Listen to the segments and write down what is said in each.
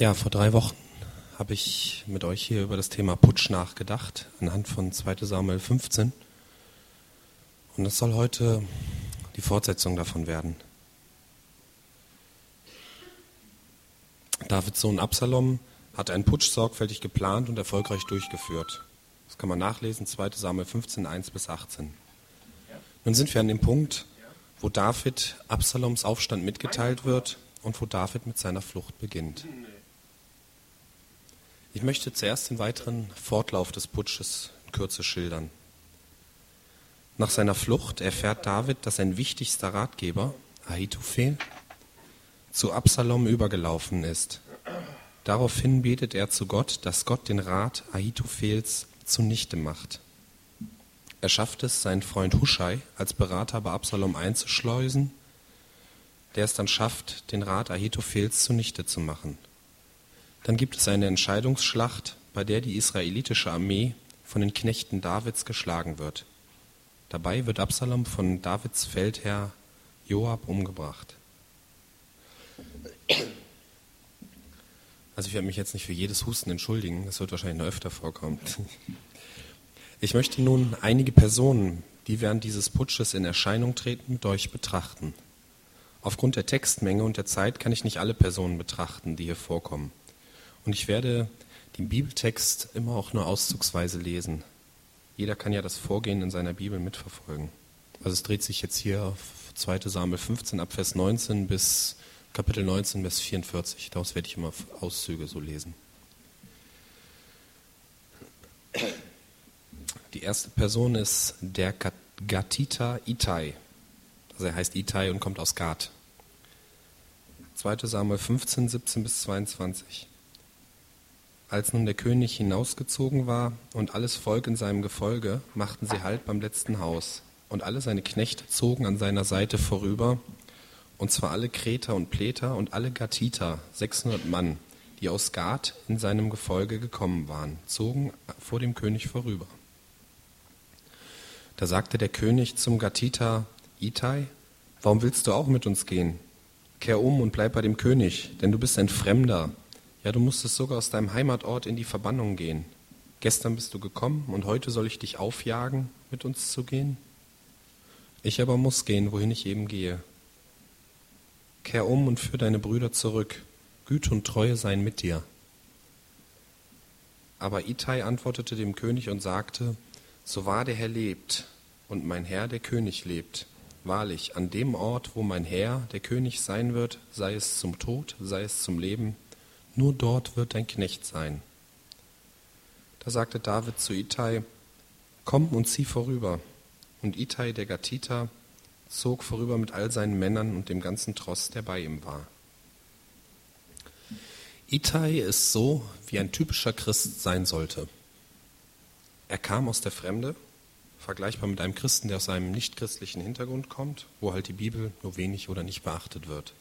Ja, vor drei Wochen habe ich mit euch hier über das Thema Putsch nachgedacht, anhand von 2 Samuel 15. Und es soll heute die Fortsetzung davon werden. Davids Sohn Absalom hat einen Putsch sorgfältig geplant und erfolgreich durchgeführt. Das kann man nachlesen, 2 Samuel 15, 1 bis 18. Nun sind wir an dem Punkt, wo David Absaloms Aufstand mitgeteilt wird und wo David mit seiner Flucht beginnt. Ich möchte zuerst den weiteren Fortlauf des Putsches in Kürze schildern. Nach seiner Flucht erfährt David, dass sein wichtigster Ratgeber, Ahitophel, zu Absalom übergelaufen ist. Daraufhin betet er zu Gott, dass Gott den Rat Ahitophels zunichte macht. Er schafft es, seinen Freund Huschai als Berater bei Absalom einzuschleusen, der es dann schafft, den Rat Ahitophels zunichte zu machen. Dann gibt es eine Entscheidungsschlacht, bei der die israelitische Armee von den Knechten Davids geschlagen wird. Dabei wird Absalom von Davids Feldherr Joab umgebracht. Also ich werde mich jetzt nicht für jedes Husten entschuldigen, das wird wahrscheinlich noch öfter vorkommen. Ich möchte nun einige Personen, die während dieses Putsches in Erscheinung treten, mit euch betrachten. Aufgrund der Textmenge und der Zeit kann ich nicht alle Personen betrachten, die hier vorkommen. Und ich werde den Bibeltext immer auch nur auszugsweise lesen. Jeder kann ja das Vorgehen in seiner Bibel mitverfolgen. Also es dreht sich jetzt hier auf 2. Samuel 15 ab Vers 19 bis Kapitel 19 Vers 44. Daraus werde ich immer Auszüge so lesen. Die erste Person ist der Gatita Itai. Also er heißt Itai und kommt aus Gat. 2. Samuel 15, 17 bis 22. Als nun der König hinausgezogen war und alles Volk in seinem Gefolge, machten sie Halt beim letzten Haus. Und alle seine Knechte zogen an seiner Seite vorüber, und zwar alle Kreter und Pleter und alle Gatiter, 600 Mann, die aus Gad in seinem Gefolge gekommen waren, zogen vor dem König vorüber. Da sagte der König zum Gatiter Itai, warum willst du auch mit uns gehen? Kehr um und bleib bei dem König, denn du bist ein Fremder ja, du musstest sogar aus deinem Heimatort in die Verbannung gehen. Gestern bist du gekommen und heute soll ich dich aufjagen, mit uns zu gehen? Ich aber muss gehen, wohin ich eben gehe. Kehr um und führ deine Brüder zurück. Güte und Treue seien mit dir. Aber Itai antwortete dem König und sagte, so wahr der Herr lebt und mein Herr der König lebt, wahrlich, an dem Ort, wo mein Herr der König sein wird, sei es zum Tod, sei es zum Leben, nur dort wird dein Knecht sein. Da sagte David zu Itai, komm und zieh vorüber. Und Itai, der Gatiter, zog vorüber mit all seinen Männern und dem ganzen Tross, der bei ihm war. Itai ist so, wie ein typischer Christ sein sollte. Er kam aus der Fremde, vergleichbar mit einem Christen, der aus einem nichtchristlichen Hintergrund kommt, wo halt die Bibel nur wenig oder nicht beachtet wird.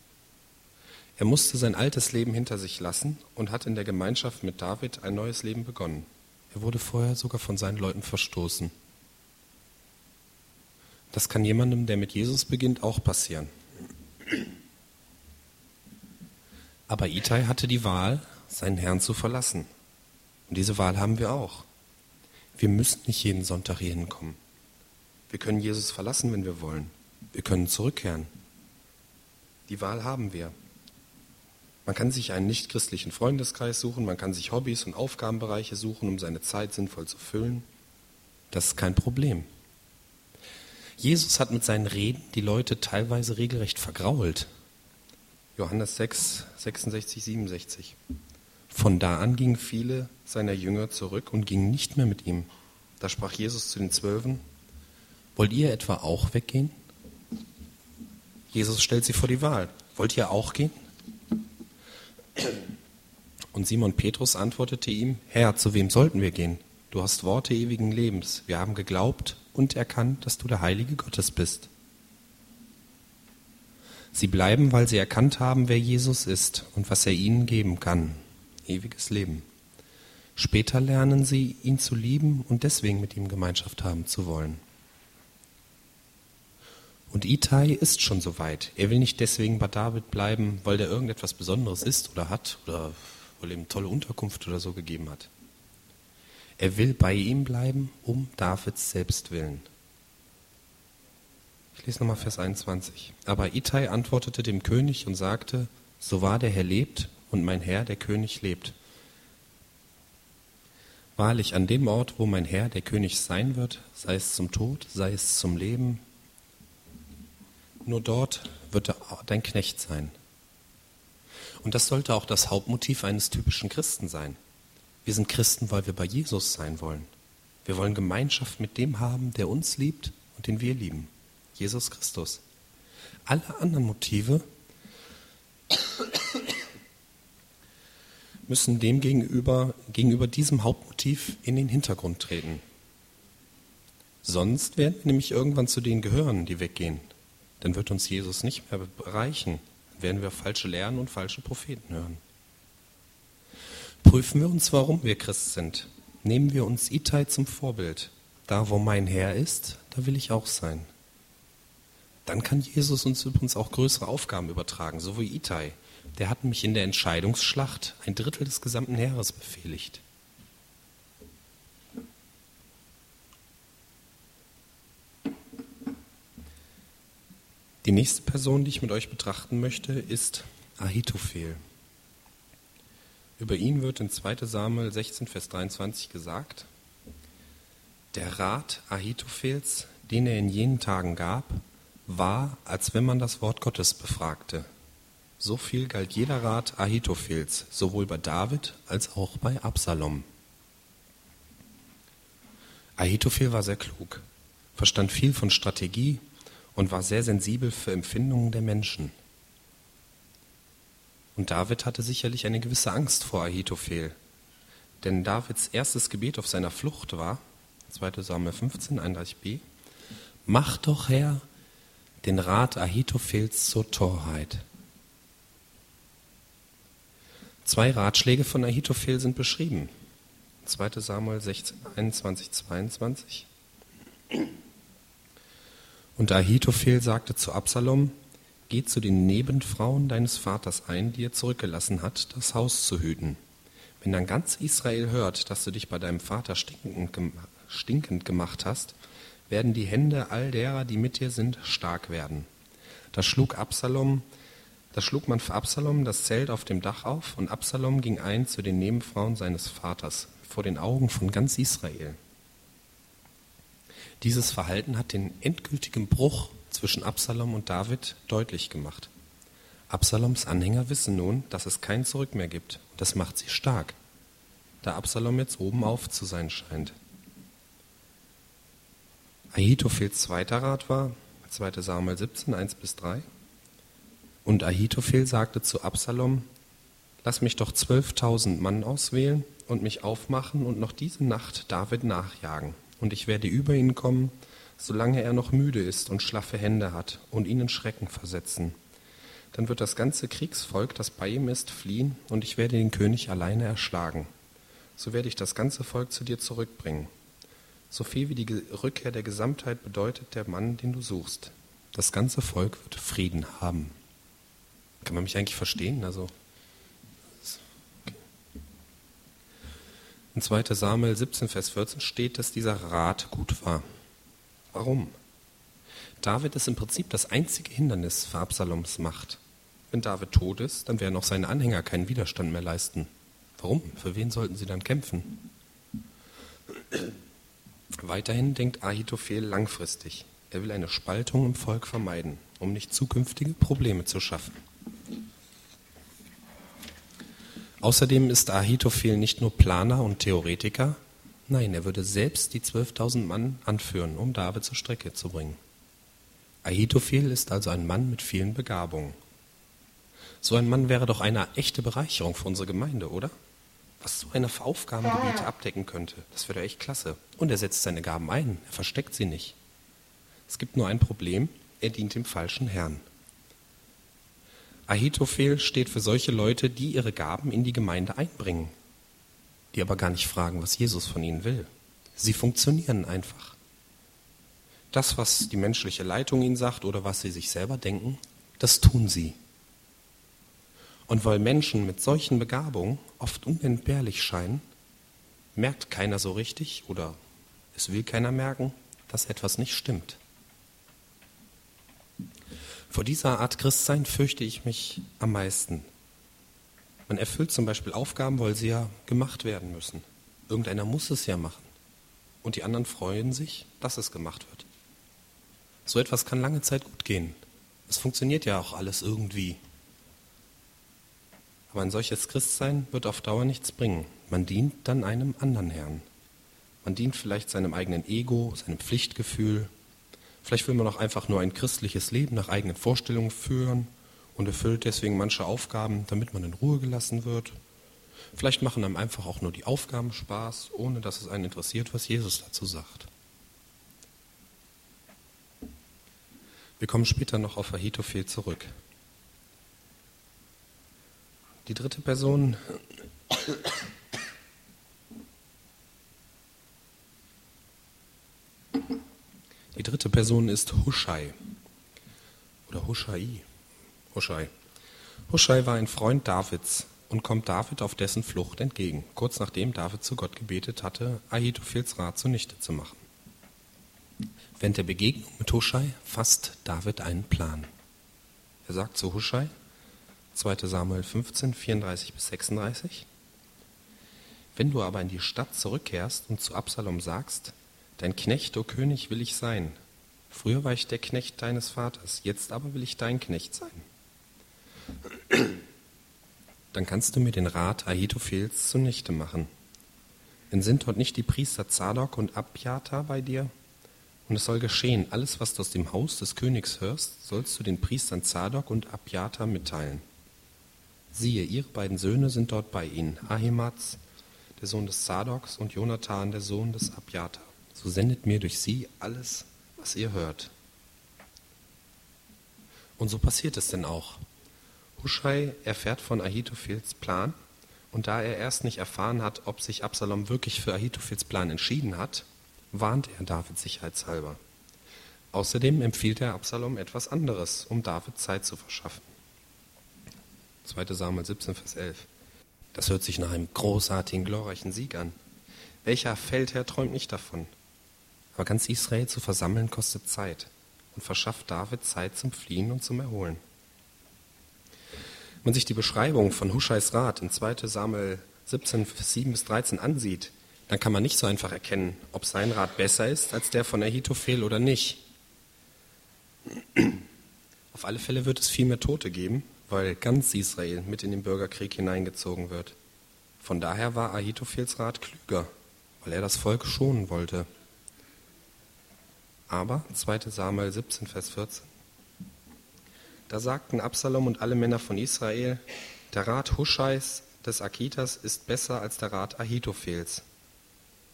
Er musste sein altes Leben hinter sich lassen und hat in der Gemeinschaft mit David ein neues Leben begonnen. Er wurde vorher sogar von seinen Leuten verstoßen. Das kann jemandem, der mit Jesus beginnt, auch passieren. Aber Itai hatte die Wahl, seinen Herrn zu verlassen. Und diese Wahl haben wir auch. Wir müssen nicht jeden Sonntag hier hinkommen. Wir können Jesus verlassen, wenn wir wollen. Wir können zurückkehren. Die Wahl haben wir. Man kann sich einen nichtchristlichen Freundeskreis suchen, man kann sich Hobbys und Aufgabenbereiche suchen, um seine Zeit sinnvoll zu füllen. Das ist kein Problem. Jesus hat mit seinen Reden die Leute teilweise regelrecht vergrault. Johannes 6, 66, 67. Von da an gingen viele seiner Jünger zurück und gingen nicht mehr mit ihm. Da sprach Jesus zu den Zwölfen, wollt ihr etwa auch weggehen? Jesus stellt sie vor die Wahl. Wollt ihr auch gehen? Und Simon Petrus antwortete ihm, Herr, zu wem sollten wir gehen? Du hast Worte ewigen Lebens. Wir haben geglaubt und erkannt, dass du der Heilige Gottes bist. Sie bleiben, weil sie erkannt haben, wer Jesus ist und was er ihnen geben kann. Ewiges Leben. Später lernen sie, ihn zu lieben und deswegen mit ihm Gemeinschaft haben zu wollen. Und Itai ist schon soweit. Er will nicht deswegen bei David bleiben, weil der irgendetwas Besonderes ist oder hat oder er ihm tolle Unterkunft oder so gegeben hat. Er will bei ihm bleiben, um Davids selbst willen. Ich lese nochmal Vers 21. Aber Itai antwortete dem König und sagte, so wahr der Herr lebt und mein Herr, der König, lebt. Wahrlich, an dem Ort, wo mein Herr, der König, sein wird, sei es zum Tod, sei es zum Leben, nur dort wird er dein Knecht sein. Und das sollte auch das Hauptmotiv eines typischen Christen sein. Wir sind Christen, weil wir bei Jesus sein wollen. Wir wollen Gemeinschaft mit dem haben, der uns liebt und den wir lieben. Jesus Christus. Alle anderen Motive müssen dem gegenüber, gegenüber diesem Hauptmotiv in den Hintergrund treten. Sonst werden wir nämlich irgendwann zu denen gehören, die weggehen. Dann wird uns Jesus nicht mehr erreichen. Werden wir falsche Lehren und falsche Propheten hören. Prüfen wir uns, warum wir Christ sind. Nehmen wir uns Itai zum Vorbild. Da, wo mein Herr ist, da will ich auch sein. Dann kann Jesus uns übrigens auch größere Aufgaben übertragen, so wie Itai. Der hat mich in der Entscheidungsschlacht ein Drittel des gesamten Heeres befehligt. Die nächste Person, die ich mit euch betrachten möchte, ist Ahitophel. Über ihn wird in 2 Samuel 16, Vers 23 gesagt, der Rat Ahitophels, den er in jenen Tagen gab, war, als wenn man das Wort Gottes befragte. So viel galt jeder Rat Ahitophels, sowohl bei David als auch bei Absalom. Ahitophel war sehr klug, verstand viel von Strategie und war sehr sensibel für Empfindungen der Menschen. Und David hatte sicherlich eine gewisse Angst vor Ahitophel. Denn Davids erstes Gebet auf seiner Flucht war, 2 Samuel 15, 31b, Mach doch, Herr, den Rat Ahitophels zur Torheit. Zwei Ratschläge von Ahitophel sind beschrieben. 2 Samuel 16, 21, 22. Und Ahitophel sagte zu Absalom, Geh zu den Nebenfrauen deines Vaters ein, die er zurückgelassen hat, das Haus zu hüten. Wenn dann ganz Israel hört, dass du dich bei deinem Vater stinkend, stinkend gemacht hast, werden die Hände all derer, die mit dir sind, stark werden. Da schlug Absalom, da schlug man für Absalom das Zelt auf dem Dach auf, und Absalom ging ein zu den Nebenfrauen seines Vaters, vor den Augen von ganz Israel. Dieses Verhalten hat den endgültigen Bruch zwischen Absalom und David deutlich gemacht. Absaloms Anhänger wissen nun, dass es kein Zurück mehr gibt. Und das macht sie stark, da Absalom jetzt oben auf zu sein scheint. Ahitophels zweiter Rat war, 2 Samuel 17, 1 bis 3. Und Ahitophel sagte zu Absalom, lass mich doch zwölftausend Mann auswählen und mich aufmachen und noch diese Nacht David nachjagen. Und ich werde über ihn kommen solange er noch müde ist und schlaffe Hände hat, und ihnen Schrecken versetzen. Dann wird das ganze Kriegsvolk, das bei ihm ist, fliehen, und ich werde den König alleine erschlagen. So werde ich das ganze Volk zu dir zurückbringen. So viel wie die Rückkehr der Gesamtheit bedeutet der Mann, den du suchst. Das ganze Volk wird Frieden haben. Kann man mich eigentlich verstehen? Also, in 2. Samuel 17, Vers 14 steht, dass dieser Rat gut war. Warum? David ist im Prinzip das einzige Hindernis für Absaloms Macht. Wenn David tot ist, dann werden auch seine Anhänger keinen Widerstand mehr leisten. Warum? Für wen sollten sie dann kämpfen? Weiterhin denkt Ahitophel langfristig. Er will eine Spaltung im Volk vermeiden, um nicht zukünftige Probleme zu schaffen. Außerdem ist Ahitophel nicht nur Planer und Theoretiker, Nein, er würde selbst die 12.000 Mann anführen, um David zur Strecke zu bringen. Ahitophel ist also ein Mann mit vielen Begabungen. So ein Mann wäre doch eine echte Bereicherung für unsere Gemeinde, oder? Was so eine Aufgabengebiete abdecken könnte, das wäre echt klasse. Und er setzt seine Gaben ein, er versteckt sie nicht. Es gibt nur ein Problem, er dient dem falschen Herrn. Ahitophel steht für solche Leute, die ihre Gaben in die Gemeinde einbringen, die aber gar nicht fragen, was Jesus von ihnen will. Sie funktionieren einfach. Das, was die menschliche Leitung ihnen sagt oder was sie sich selber denken, das tun sie. Und weil Menschen mit solchen Begabungen oft unentbehrlich scheinen, merkt keiner so richtig oder es will keiner merken, dass etwas nicht stimmt. Vor dieser Art Christsein fürchte ich mich am meisten. Man erfüllt zum Beispiel Aufgaben, weil sie ja gemacht werden müssen. Irgendeiner muss es ja machen. Und die anderen freuen sich, dass es gemacht wird. So etwas kann lange Zeit gut gehen. Es funktioniert ja auch alles irgendwie. Aber ein solches Christsein wird auf Dauer nichts bringen. Man dient dann einem anderen Herrn. Man dient vielleicht seinem eigenen Ego, seinem Pflichtgefühl. Vielleicht will man auch einfach nur ein christliches Leben nach eigenen Vorstellungen führen und erfüllt deswegen manche Aufgaben, damit man in Ruhe gelassen wird. Vielleicht machen einem einfach auch nur die Aufgaben Spaß, ohne dass es einen interessiert, was Jesus dazu sagt. Wir kommen später noch auf Ahitophel zurück. Die dritte Person Die dritte Person ist Huschai oder Huschai. Huschai. Huschai war ein Freund Davids und kommt David auf dessen Flucht entgegen, kurz nachdem David zu Gott gebetet hatte, Ahitophels Rat zunichte zu machen. Während der Begegnung mit Huschai fasst David einen Plan. Er sagt zu Huschai, 2 Samuel 15, 34 bis 36, Wenn du aber in die Stadt zurückkehrst und zu Absalom sagst, Dein Knecht, o König, will ich sein. Früher war ich der Knecht deines Vaters, jetzt aber will ich dein Knecht sein. Dann kannst du mir den Rat Ahitophels zunichte machen. Denn sind dort nicht die Priester Zadok und Abjata bei dir? Und es soll geschehen, alles, was du aus dem Haus des Königs hörst, sollst du den Priestern Zadok und Abjata mitteilen. Siehe, ihre beiden Söhne sind dort bei ihnen, Ahimaaz, der Sohn des Zadoks, und Jonathan, der Sohn des Abjata so sendet mir durch sie alles, was ihr hört. Und so passiert es denn auch. Huschai erfährt von Ahitophels Plan und da er erst nicht erfahren hat, ob sich Absalom wirklich für Ahitophels Plan entschieden hat, warnt er David sicherheitshalber. Außerdem empfiehlt er Absalom etwas anderes, um David Zeit zu verschaffen. 2. Samuel 17, Vers 11. Das hört sich nach einem großartigen, glorreichen Sieg an. Welcher Feldherr träumt nicht davon? Aber ganz Israel zu versammeln kostet Zeit und verschafft David Zeit zum Fliehen und zum Erholen. Wenn man sich die Beschreibung von Huscheis Rat in 2 Samuel 17, 7 bis 13 ansieht, dann kann man nicht so einfach erkennen, ob sein Rat besser ist als der von Ahitophel oder nicht. Auf alle Fälle wird es viel mehr Tote geben, weil ganz Israel mit in den Bürgerkrieg hineingezogen wird. Von daher war Ahitophels Rat klüger, weil er das Volk schonen wollte. Aber, 2 Samuel 17, Vers 14, da sagten Absalom und alle Männer von Israel, der Rat Huscheis des Akitas ist besser als der Rat Ahitophels.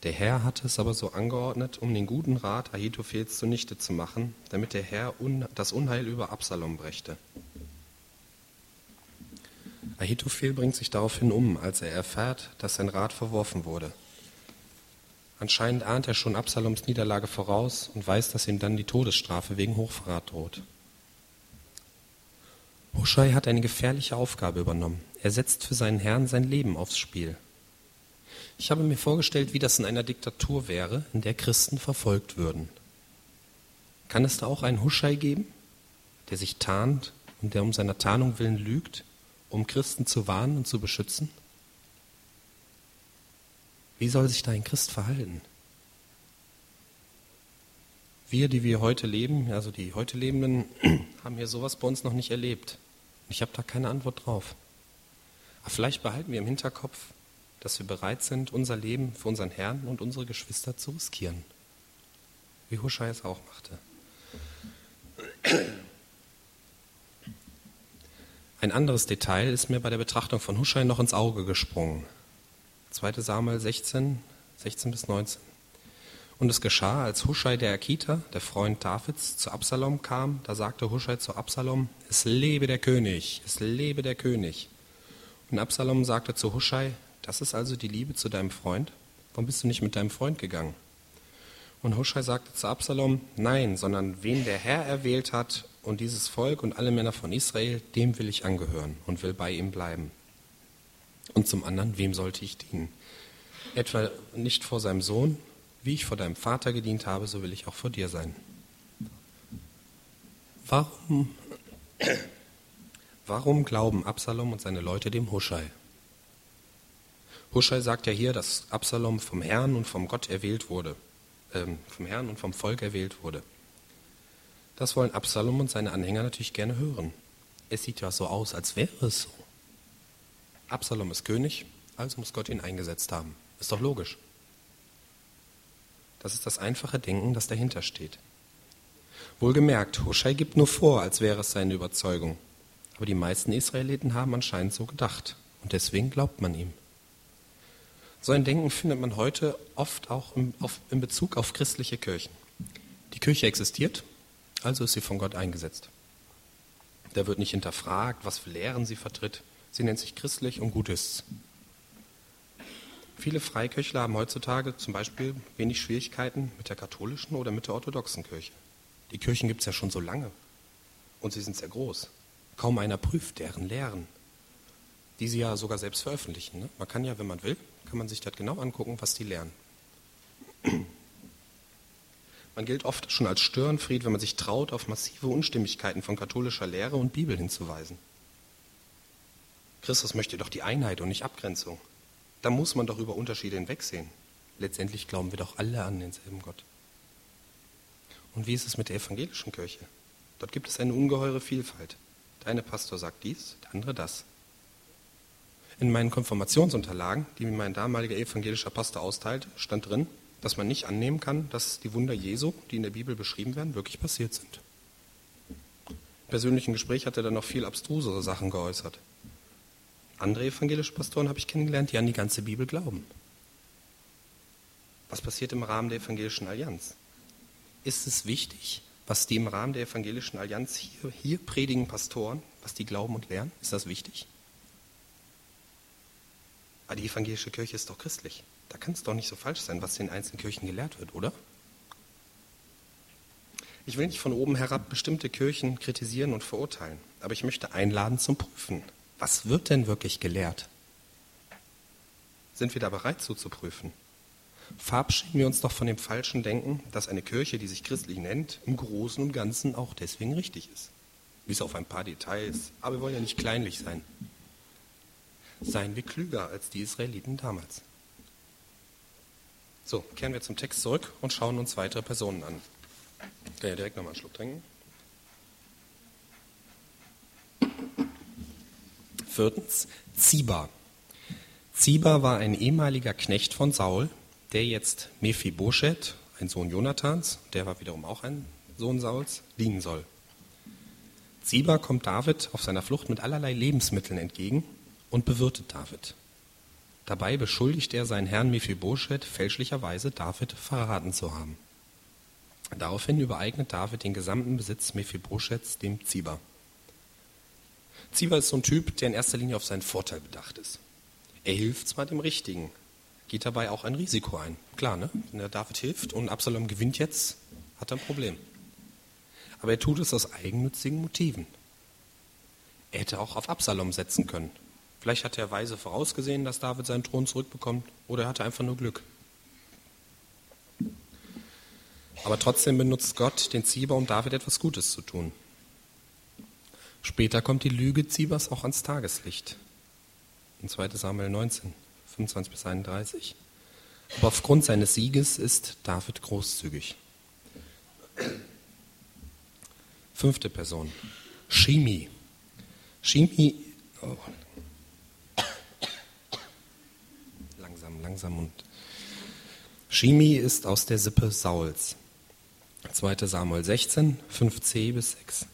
Der Herr hatte es aber so angeordnet, um den guten Rat Ahitophels zunichte zu machen, damit der Herr un das Unheil über Absalom brächte. Ahitophel bringt sich daraufhin um, als er erfährt, dass sein Rat verworfen wurde. Anscheinend ahnt er schon Absaloms Niederlage voraus und weiß, dass ihm dann die Todesstrafe wegen Hochverrat droht. Huschai hat eine gefährliche Aufgabe übernommen. Er setzt für seinen Herrn sein Leben aufs Spiel. Ich habe mir vorgestellt, wie das in einer Diktatur wäre, in der Christen verfolgt würden. Kann es da auch einen Huschai geben, der sich tarnt und der um seiner Tarnung willen lügt, um Christen zu warnen und zu beschützen? Wie soll sich da ein Christ verhalten? Wir, die wir heute leben, also die heute Lebenden, haben hier sowas bei uns noch nicht erlebt. Ich habe da keine Antwort drauf. Aber vielleicht behalten wir im Hinterkopf, dass wir bereit sind, unser Leben für unseren Herrn und unsere Geschwister zu riskieren. Wie Huschai es auch machte. Ein anderes Detail ist mir bei der Betrachtung von Huschai noch ins Auge gesprungen. 2. Samuel 16, 16 bis 19. Und es geschah, als Huschai der Akita, der Freund Davids, zu Absalom kam, da sagte Huschai zu Absalom, es lebe der König, es lebe der König. Und Absalom sagte zu Huschai, das ist also die Liebe zu deinem Freund? Warum bist du nicht mit deinem Freund gegangen? Und Huschai sagte zu Absalom, nein, sondern wen der Herr erwählt hat, und dieses Volk und alle Männer von Israel, dem will ich angehören und will bei ihm bleiben. Und zum anderen, wem sollte ich dienen? Etwa nicht vor seinem Sohn, wie ich vor deinem Vater gedient habe, so will ich auch vor dir sein. Warum, warum glauben Absalom und seine Leute dem Huschai? Huschai sagt ja hier, dass Absalom vom Herrn und vom Gott erwählt wurde, ähm, vom Herrn und vom Volk erwählt wurde. Das wollen Absalom und seine Anhänger natürlich gerne hören. Es sieht ja so aus, als wäre es so. Absalom ist König, also muss Gott ihn eingesetzt haben. Ist doch logisch. Das ist das einfache Denken, das dahinter steht. Wohlgemerkt, Huschai gibt nur vor, als wäre es seine Überzeugung. Aber die meisten Israeliten haben anscheinend so gedacht. Und deswegen glaubt man ihm. So ein Denken findet man heute oft auch im, auf, in Bezug auf christliche Kirchen. Die Kirche existiert, also ist sie von Gott eingesetzt. Da wird nicht hinterfragt, was für Lehren sie vertritt. Sie nennt sich christlich und gut ist's. Viele Freikirchler haben heutzutage zum Beispiel wenig Schwierigkeiten mit der katholischen oder mit der orthodoxen Kirche. Die Kirchen gibt es ja schon so lange und sie sind sehr groß. Kaum einer prüft deren Lehren, die sie ja sogar selbst veröffentlichen. Ne? Man kann ja, wenn man will, kann man sich das genau angucken, was die lehren. Man gilt oft schon als Störenfried, wenn man sich traut, auf massive Unstimmigkeiten von katholischer Lehre und Bibel hinzuweisen. Christus möchte doch die Einheit und nicht Abgrenzung. Da muss man doch über Unterschiede hinwegsehen. Letztendlich glauben wir doch alle an denselben Gott. Und wie ist es mit der evangelischen Kirche? Dort gibt es eine ungeheure Vielfalt. Der eine Pastor sagt dies, der andere das. In meinen Konfirmationsunterlagen, die mir mein damaliger evangelischer Pastor austeilte, stand drin, dass man nicht annehmen kann, dass die Wunder Jesu, die in der Bibel beschrieben werden, wirklich passiert sind. Im persönlichen Gespräch hat er dann noch viel abstrusere Sachen geäußert. Andere evangelische Pastoren habe ich kennengelernt, die an die ganze Bibel glauben. Was passiert im Rahmen der evangelischen Allianz? Ist es wichtig, was die im Rahmen der evangelischen Allianz hier, hier predigen Pastoren, was die glauben und lernen? Ist das wichtig? Aber die evangelische Kirche ist doch christlich. Da kann es doch nicht so falsch sein, was in einzelnen Kirchen gelehrt wird, oder? Ich will nicht von oben herab bestimmte Kirchen kritisieren und verurteilen, aber ich möchte einladen zum Prüfen. Was wird denn wirklich gelehrt? Sind wir da bereit zuzuprüfen? Verabschieden wir uns doch von dem falschen Denken, dass eine Kirche, die sich christlich nennt, im Großen und Ganzen auch deswegen richtig ist. Bis auf ein paar Details, aber wir wollen ja nicht kleinlich sein. Seien wir klüger als die Israeliten damals. So, kehren wir zum Text zurück und schauen uns weitere Personen an. Ich kann ja direkt nochmal einen Schluck trinken. Viertens, Ziba. Ziba war ein ehemaliger Knecht von Saul, der jetzt Mephibosheth, ein Sohn Jonathans, der war wiederum auch ein Sohn Sauls, dienen soll. Ziba kommt David auf seiner Flucht mit allerlei Lebensmitteln entgegen und bewirtet David. Dabei beschuldigt er seinen Herrn Mephibosheth fälschlicherweise David verraten zu haben. Daraufhin übereignet David den gesamten Besitz Mephibosheths dem Ziba. Ziba ist so ein Typ, der in erster Linie auf seinen Vorteil bedacht ist. Er hilft zwar dem Richtigen, geht dabei auch ein Risiko ein. Klar, ne? wenn der David hilft und Absalom gewinnt jetzt, hat er ein Problem. Aber er tut es aus eigennützigen Motiven. Er hätte auch auf Absalom setzen können. Vielleicht hat er weise vorausgesehen, dass David seinen Thron zurückbekommt, oder er hatte einfach nur Glück. Aber trotzdem benutzt Gott den Ziba, um David etwas Gutes zu tun. Später kommt die Lüge Zibas auch ans Tageslicht. In 2 Samuel 19, 25 bis 31. Aber aufgrund seines Sieges ist David großzügig. Fünfte Person. Shimi. Shimi. Oh. Langsam, langsam und. Shimi ist aus der Sippe Sauls. 2 Samuel 16, 5c bis 6.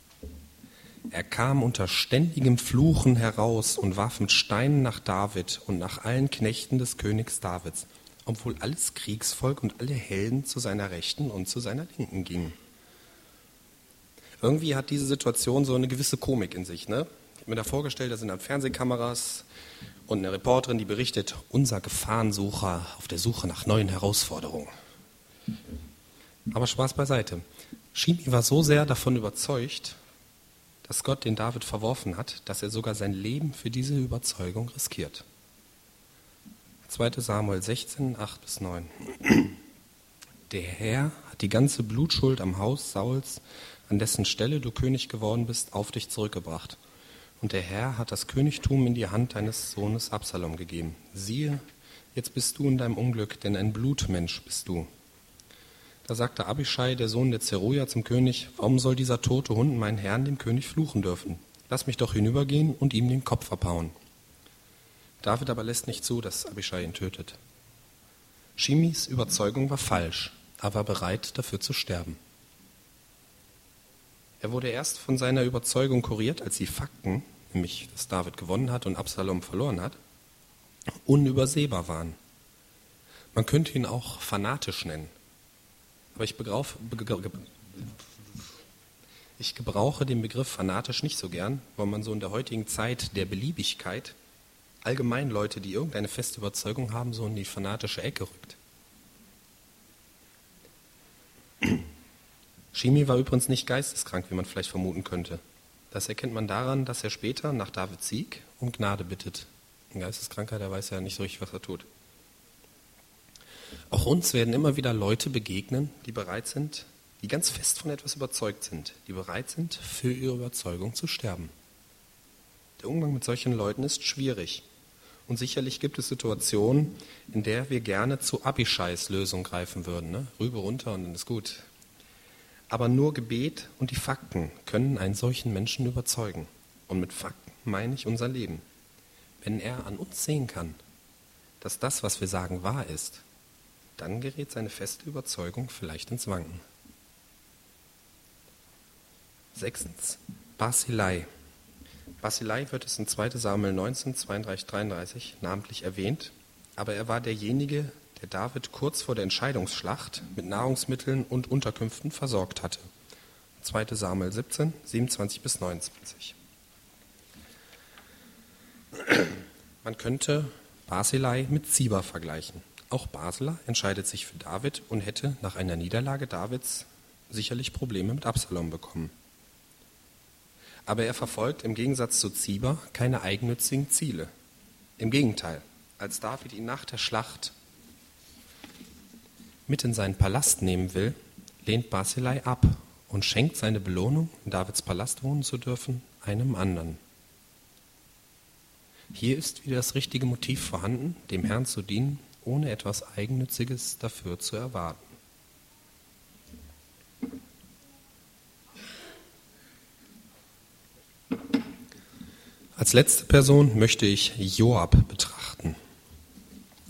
Er kam unter ständigem Fluchen heraus und warf mit Steinen nach David und nach allen Knechten des Königs Davids, obwohl alles Kriegsvolk und alle Helden zu seiner Rechten und zu seiner Linken gingen. Irgendwie hat diese Situation so eine gewisse Komik in sich. Ne? Ich habe mir da vorgestellt, da sind dann Fernsehkameras und eine Reporterin, die berichtet, unser Gefahrensucher auf der Suche nach neuen Herausforderungen. Aber Spaß beiseite. Shimi war so sehr davon überzeugt, dass Gott den David verworfen hat, dass er sogar sein Leben für diese Überzeugung riskiert. 2 Samuel 16, 8 bis 9. Der Herr hat die ganze Blutschuld am Haus Sauls, an dessen Stelle du König geworden bist, auf dich zurückgebracht. Und der Herr hat das Königtum in die Hand deines Sohnes Absalom gegeben. Siehe, jetzt bist du in deinem Unglück, denn ein Blutmensch bist du. Da sagte Abishai, der Sohn der Zeruja, zum König, warum soll dieser tote Hund meinen Herrn, dem König, fluchen dürfen? Lass mich doch hinübergehen und ihm den Kopf abhauen. David aber lässt nicht zu, dass Abishai ihn tötet. Shimis Überzeugung war falsch, er war bereit, dafür zu sterben. Er wurde erst von seiner Überzeugung kuriert, als die Fakten, nämlich dass David gewonnen hat und Absalom verloren hat, unübersehbar waren. Man könnte ihn auch fanatisch nennen. Aber ich, begrauf, ich gebrauche den Begriff fanatisch nicht so gern, weil man so in der heutigen Zeit der Beliebigkeit allgemein Leute, die irgendeine feste Überzeugung haben, so in die fanatische Ecke rückt. Shimi war übrigens nicht geisteskrank, wie man vielleicht vermuten könnte. Das erkennt man daran, dass er später nach Davids Sieg um Gnade bittet. Ein Geisteskranker, der weiß ja nicht so richtig, was er tut. Auch uns werden immer wieder Leute begegnen, die bereit sind, die ganz fest von etwas überzeugt sind, die bereit sind, für ihre Überzeugung zu sterben. Der Umgang mit solchen Leuten ist schwierig. Und sicherlich gibt es Situationen, in der wir gerne zu Abishais Lösung greifen würden. Ne? Rübe runter und dann ist gut. Aber nur Gebet und die Fakten können einen solchen Menschen überzeugen. Und mit Fakten meine ich unser Leben. Wenn er an uns sehen kann, dass das, was wir sagen, wahr ist, dann gerät seine feste Überzeugung vielleicht ins Wanken. Sechstens, Basilei. Basilei wird es in 2 Samuel 19, 32, 33 namentlich erwähnt, aber er war derjenige, der David kurz vor der Entscheidungsschlacht mit Nahrungsmitteln und Unterkünften versorgt hatte. 2 Samuel 17, 27 bis 29. Man könnte Basilei mit Ziba vergleichen. Auch Basler entscheidet sich für David und hätte nach einer Niederlage Davids sicherlich Probleme mit Absalom bekommen. Aber er verfolgt im Gegensatz zu Ziba keine eigennützigen Ziele. Im Gegenteil, als David ihn nach der Schlacht mit in seinen Palast nehmen will, lehnt Basilei ab und schenkt seine Belohnung, in Davids Palast wohnen zu dürfen, einem anderen. Hier ist wieder das richtige Motiv vorhanden, dem Herrn zu dienen, ohne etwas Eigennütziges dafür zu erwarten. Als letzte Person möchte ich Joab betrachten.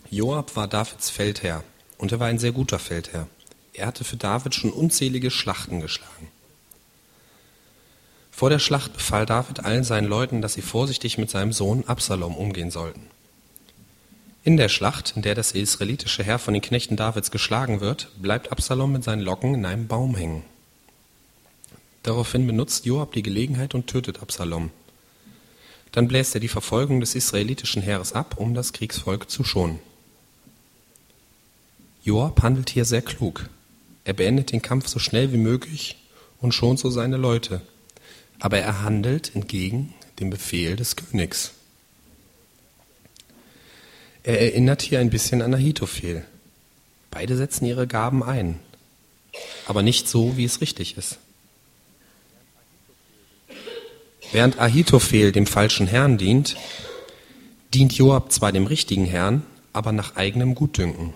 Joab war Davids Feldherr und er war ein sehr guter Feldherr. Er hatte für David schon unzählige Schlachten geschlagen. Vor der Schlacht befahl David allen seinen Leuten, dass sie vorsichtig mit seinem Sohn Absalom umgehen sollten. In der Schlacht, in der das israelitische Heer von den Knechten Davids geschlagen wird, bleibt Absalom mit seinen Locken in einem Baum hängen. Daraufhin benutzt Joab die Gelegenheit und tötet Absalom. Dann bläst er die Verfolgung des israelitischen Heeres ab, um das Kriegsvolk zu schonen. Joab handelt hier sehr klug. Er beendet den Kampf so schnell wie möglich und schont so seine Leute. Aber er handelt entgegen dem Befehl des Königs. Er erinnert hier ein bisschen an Ahitophel. Beide setzen ihre Gaben ein, aber nicht so, wie es richtig ist. Während Ahitophel dem falschen Herrn dient, dient Joab zwar dem richtigen Herrn, aber nach eigenem Gutdünken.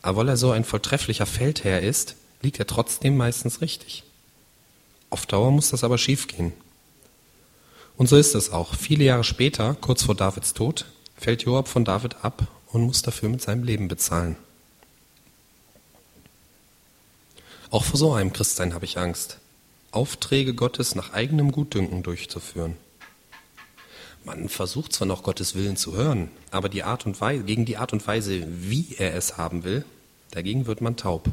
Aber weil er so ein vortrefflicher Feldherr ist, liegt er trotzdem meistens richtig. Auf Dauer muss das aber schiefgehen. Und so ist es auch. Viele Jahre später, kurz vor Davids Tod, fällt Joab von David ab und muss dafür mit seinem Leben bezahlen. Auch vor so einem Christsein habe ich Angst. Aufträge Gottes nach eigenem Gutdünken durchzuführen. Man versucht zwar noch Gottes Willen zu hören, aber die Art und Weise, gegen die Art und Weise, wie er es haben will, dagegen wird man taub.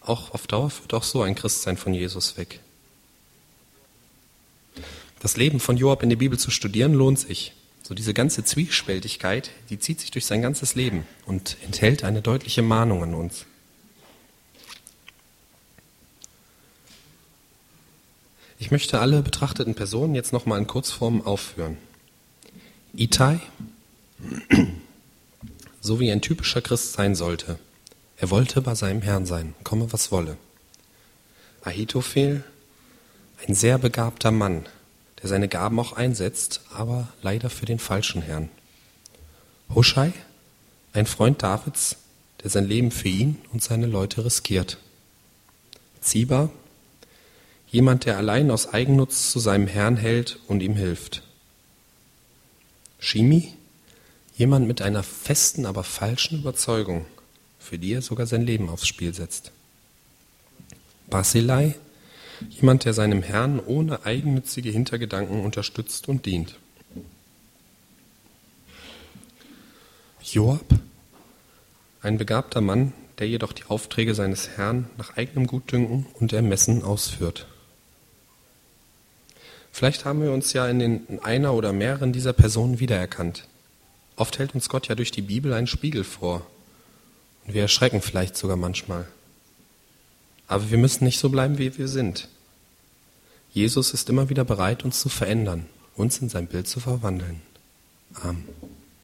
Auch auf Dauer führt auch so ein Christsein von Jesus weg. Das Leben von Joab in der Bibel zu studieren lohnt sich. So diese ganze Zwiespältigkeit, die zieht sich durch sein ganzes Leben und enthält eine deutliche Mahnung an uns. Ich möchte alle betrachteten Personen jetzt nochmal in Kurzform aufführen. Itai, so wie ein typischer Christ sein sollte. Er wollte bei seinem Herrn sein, komme was wolle. Ahitophel, ein sehr begabter Mann, der seine Gaben auch einsetzt, aber leider für den falschen Herrn. Huschai, ein Freund Davids, der sein Leben für ihn und seine Leute riskiert. Ziba, jemand, der allein aus Eigennutz zu seinem Herrn hält und ihm hilft. Shimi, jemand mit einer festen, aber falschen Überzeugung, für die er sogar sein Leben aufs Spiel setzt. Basilei, jemand, der seinem Herrn ohne eigennützige Hintergedanken unterstützt und dient. Joab, ein begabter Mann, der jedoch die Aufträge seines Herrn nach eigenem Gutdünken und Ermessen ausführt. Vielleicht haben wir uns ja in, den, in einer oder mehreren dieser Personen wiedererkannt. Oft hält uns Gott ja durch die Bibel einen Spiegel vor. Und wir erschrecken vielleicht sogar manchmal. Aber wir müssen nicht so bleiben, wie wir sind. Jesus ist immer wieder bereit, uns zu verändern, uns in sein Bild zu verwandeln. Amen.